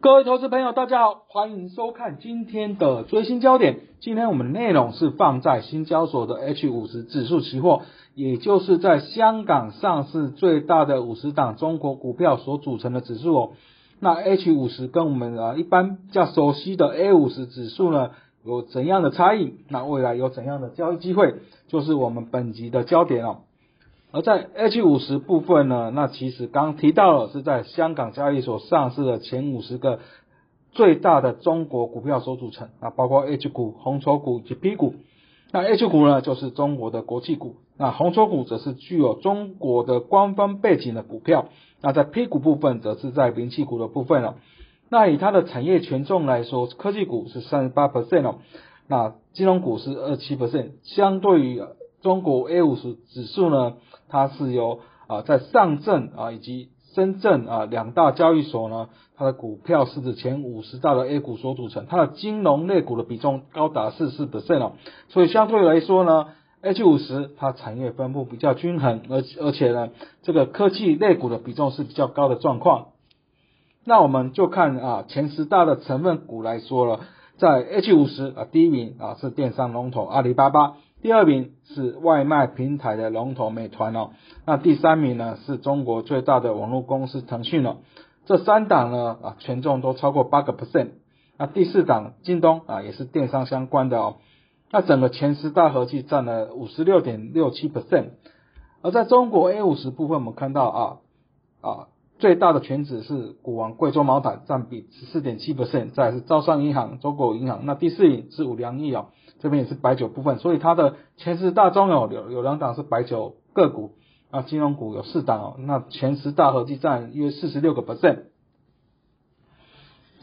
各位投资朋友，大家好，欢迎收看今天的最新焦点。今天我们的内容是放在新交所的 H 五十指数期货，也就是在香港上市最大的五十档中国股票所组成的指数哦。那 H 五十跟我们啊一般比较熟悉的 A 五十指数呢，有怎样的差异？那未来有怎样的交易机会？就是我们本集的焦点哦。而在 H 五十部分呢，那其实刚提到了是在香港交易所上市的前五十个最大的中国股票所组成啊，包括 H 股、红筹股以及 P 股。那 H 股呢，就是中国的国际股；那红筹股则是具有中国的官方背景的股票。那在 P 股部分，则是在民企股的部分了。那以它的产业权重来说，科技股是三十八 percent 哦，那金融股是二七 percent，相对于中国 A 五十指数呢，它是由啊在上证啊以及深圳啊两大交易所呢，它的股票市值前五十大的 A 股所组成，它的金融类股的比重高达四十 percent 哦，所以相对来说呢，H 五十它产业分布比较均衡，而而且呢，这个科技类股的比重是比较高的状况。那我们就看啊前十大的成分股来说了，在 H 五十啊第一名啊是电商龙头阿里巴巴。第二名是外卖平台的龙头美团哦，那第三名呢是中国最大的网络公司腾讯哦，这三档呢啊权重都超过八个 percent，那第四档京东啊也是电商相关的哦，那整个前十大合计占了五十六点六七 percent，而在中国 A 五十部分我们看到啊啊。最大的权值是股王贵州茅台，占比十四点七 percent，再是招商银行、中国银行，那第四名是五粮液哦，这边也是白酒部分，所以它的前十大中有有有两档是白酒个股，啊，金融股有四档哦，那前十大合计占约四十六个 percent。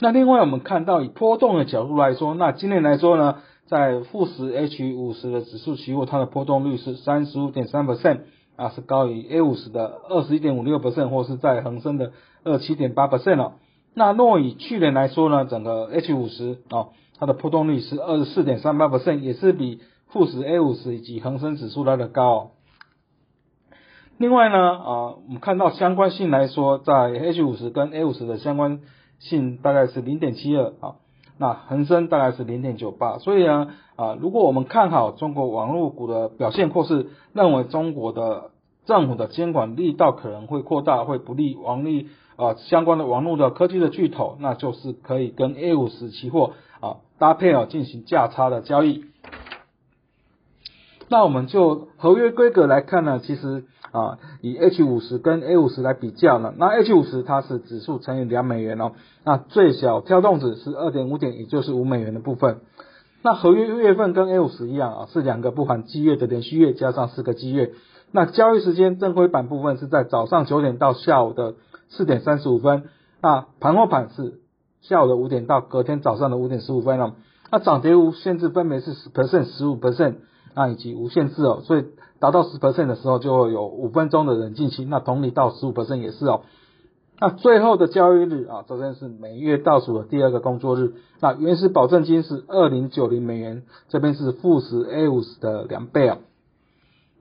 那另外我们看到以波动的角度来说，那今年来说呢，在富时 H 五十的指数期货，它的波动率是三十五点三 percent。啊，是高于 A 五十的二十一点五六 percent，或是在恒生的二七点八 percent 哦。那若以去年来说呢，整个 H 五十啊，它的波动率是二十四点三八 percent，也是比富时 A 五十以及恒生指数来的高。另外呢，啊，我们看到相关性来说，在 H 五十跟 A 五十的相关性大概是零点七二啊。那恒生大概是零点九八，所以呢，啊，如果我们看好中国网络股的表现，或是认为中国的政府的监管力道可能会扩大，会不利网力啊相关的网络的科技的巨头，那就是可以跟 A 五十期货啊搭配啊进行价差的交易。那我们就合约规格来看呢，其实。啊，以 H 五十跟 A 五十来比较呢，那 H 五十它是指数乘以两美元哦，那最小跳动值是二点五点，也就是五美元的部分。那合约月份跟 A 五十一样啊，是两个不含季月的连续月加上四个季月。那交易时间正规版部分是在早上九点到下午的四点三十五分，那盘后盘是下午的五点到隔天早上的五点十五分哦。那涨跌无限制分别是十 percent、十五 percent。那以及无限制哦，所以达到十 percent 的时候就会有五分钟的冷静期，那同理到十五 percent 也是哦。那最后的交易日啊，这边是每月倒数的第二个工作日。那原始保证金是二零九零美元，这边是负十 A 五十的两倍啊。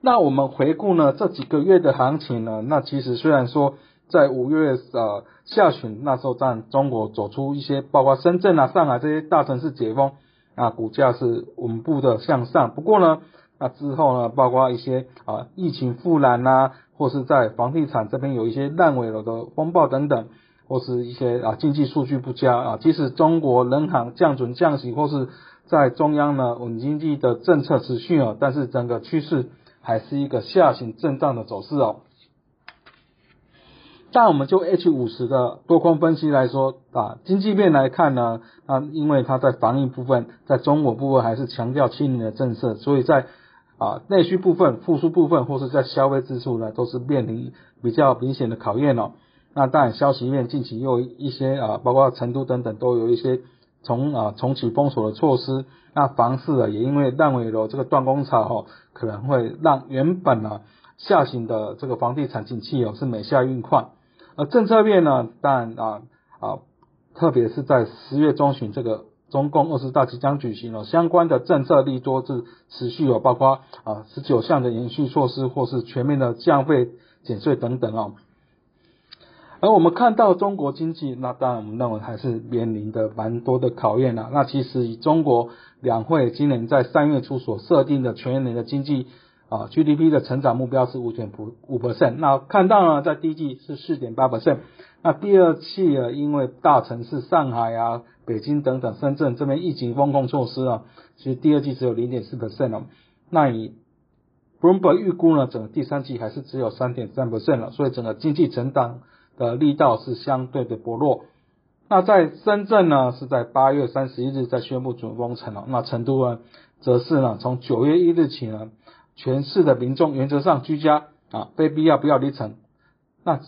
那我们回顾呢这几个月的行情呢，那其实虽然说在五月呃下旬那时候，在中国走出一些，包括深圳啊、上海这些大城市解封。啊，股价是稳步的向上，不过呢，那之后呢，包括一些啊疫情复燃呐，或是在房地产这边有一些烂尾楼的风暴等等，或是一些啊经济数据不佳啊，即使中国人行降准降息，或是在中央呢稳经济的政策持续哦，但是整个趋势还是一个下行震荡的走势哦。但我们就 H 五十的多空分析来说啊，经济面来看呢，啊，因为它在防疫部分，在中国部分还是强调清零的政策，所以在啊内需部分、复苏部分或是在消费支出呢，都是面临比较明显的考验哦。那当然消息面近期又一些啊，包括成都等等都有一些重啊重启封锁的措施。那房市啊，也因为烂尾楼这个断供潮哦，可能会让原本呢下行的这个房地产景气哦是每下运快。而政策面呢，但啊啊，特别是在十月中旬，这个中共二十大即将举行了，相关的政策利多是持续有，包括啊十九项的延续措施，或是全面的降费减税等等哦。而我们看到中国经济，那当然我们认为还是面临的蛮多的考验了。那其实以中国两会今年在三月初所设定的全年的经济啊 GDP 的成长目标是五点五五 percent，那看到呢在第一季是四点八 percent，那第二季啊因为大城市上海啊、北京等等、深圳这边疫情风控措施啊，其实第二季只有零点四 percent 哦。那以 Bloomberg 预估呢，整个第三季还是只有三点三 percent 了，所以整个经济成长。的力道是相对的薄弱。那在深圳呢，是在八月三十一日在宣布准封城了。那成都呢，则是呢，从九月一日起呢，全市的民众原则上居家啊，非必要不要离城。那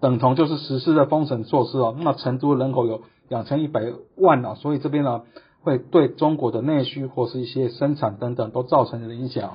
等同就是实施的封城措施哦。那成都人口有两千一百万啊，所以这边呢，会对中国的内需或是一些生产等等都造成了影响。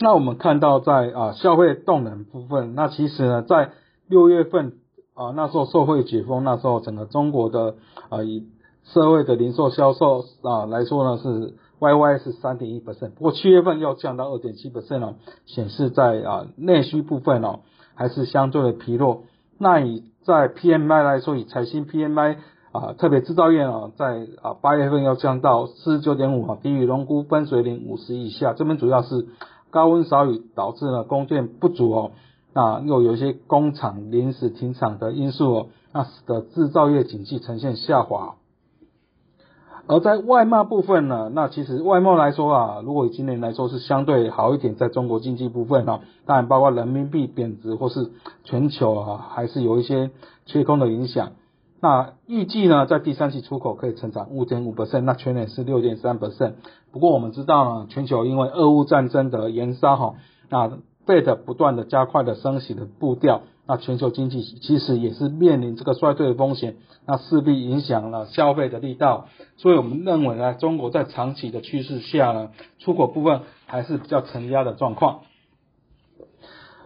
那我们看到在啊消费动能部分，那其实呢在六月份啊那时候社会解封，那时候整个中国的啊以社会的零售销售啊来说呢是 Y Y 是三点一 percent，不过七月份要降到二点七 percent 哦，显示在啊内需部分哦还是相对的疲弱。那以在 P M I 来说，以财新 P M I 啊特别制造业啊在啊八月份要降到四十九点五啊，低于龙估分水岭五十以下，这边主要是。高温少雨导致了供电不足哦，那又有一些工厂临时停产的因素哦，那使得制造业景气呈现下滑。而在外贸部分呢，那其实外贸来说啊，如果以今年来说是相对好一点，在中国经济部分哦，当然包括人民币贬值或是全球啊还是有一些缺空的影响。那预计呢，在第三季出口可以成长五点五 percent，那全年是六点三 percent。不过我们知道呢，全球因为俄乌战争的延烧哈，那 Fed 不断的加快的升息的步调，那全球经济其实也是面临这个衰退的风险，那势必影响了消费的力道。所以我们认为呢，中国在长期的趋势下呢，出口部分还是比较承压的状况。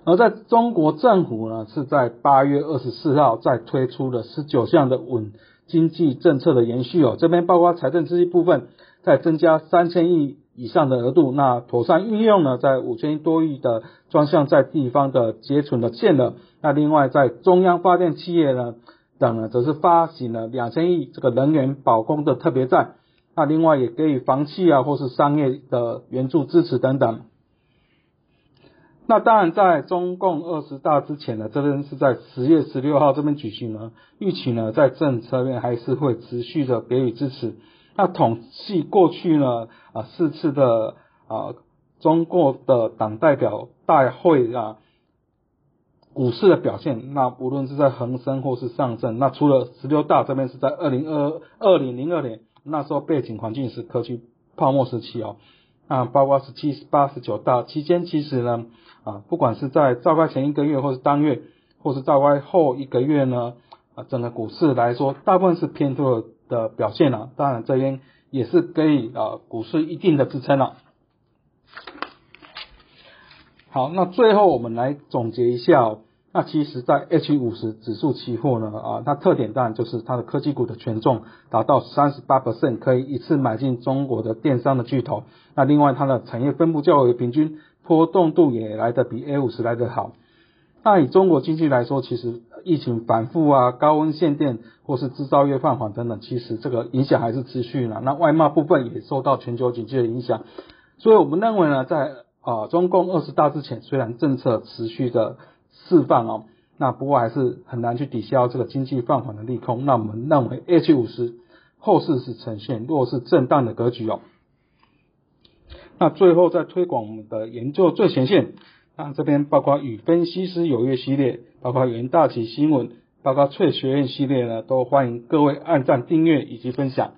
而在中国政府呢，是在八月二十四号再推出了十九项的稳经济政策的延续哦，这边包括财政刺激部分再增加三千亿以上的额度，那妥善运用呢，在五千多亿的专项在地方的结存的建了，那另外在中央发电企业呢等呢，则是发行了两千亿这个能源保供的特别债，那另外也给予房企啊或是商业的援助支持等等。那当然，在中共二十大之前呢，这边是在十月十六号这边举行呢，预期呢在政策面还是会持续的给予支持。那统计过去呢啊四次的啊中国的党代表大会啊股市的表现，那无论是在恒生或是上证，那除了十六大这边是在二零二二零零二年那时候背景环境是科技泡沫时期哦。啊，包括十七、十八、十九大期间，其实呢，啊，不管是在召开前一个月，或是当月，或是召开后一个月呢，啊，整个股市来说，大部分是偏多的的表现了。当然，这边也是给啊股市一定的支撑了。好，那最后我们来总结一下。哦那其实，在 H 五十指数期货呢，啊，它特点当然就是它的科技股的权重达到三十八 percent，可以一次买进中国的电商的巨头。那另外，它的产业分布较为平均，波动度也来的比 A 五十来得好。那以中国经济来说，其实疫情反复啊，高温限电或是制造业放缓等等，其实这个影响还是持续了。那外贸部分也受到全球经济的影响。所以我们认为呢，在啊中共二十大之前，虽然政策持续的。释放哦，那不过还是很难去抵消这个经济放缓的利空。那我们认为 H 五十后市是呈现弱势震荡的格局哦。那最后再推广我们的研究最前线，那这边包括与分析师有约系列，包括元大旗新闻，包括翠学院系列呢，都欢迎各位按赞、订阅以及分享。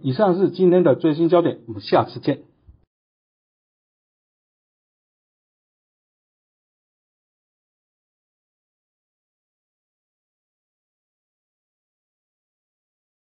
以上是今天的最新焦点，我们下次见。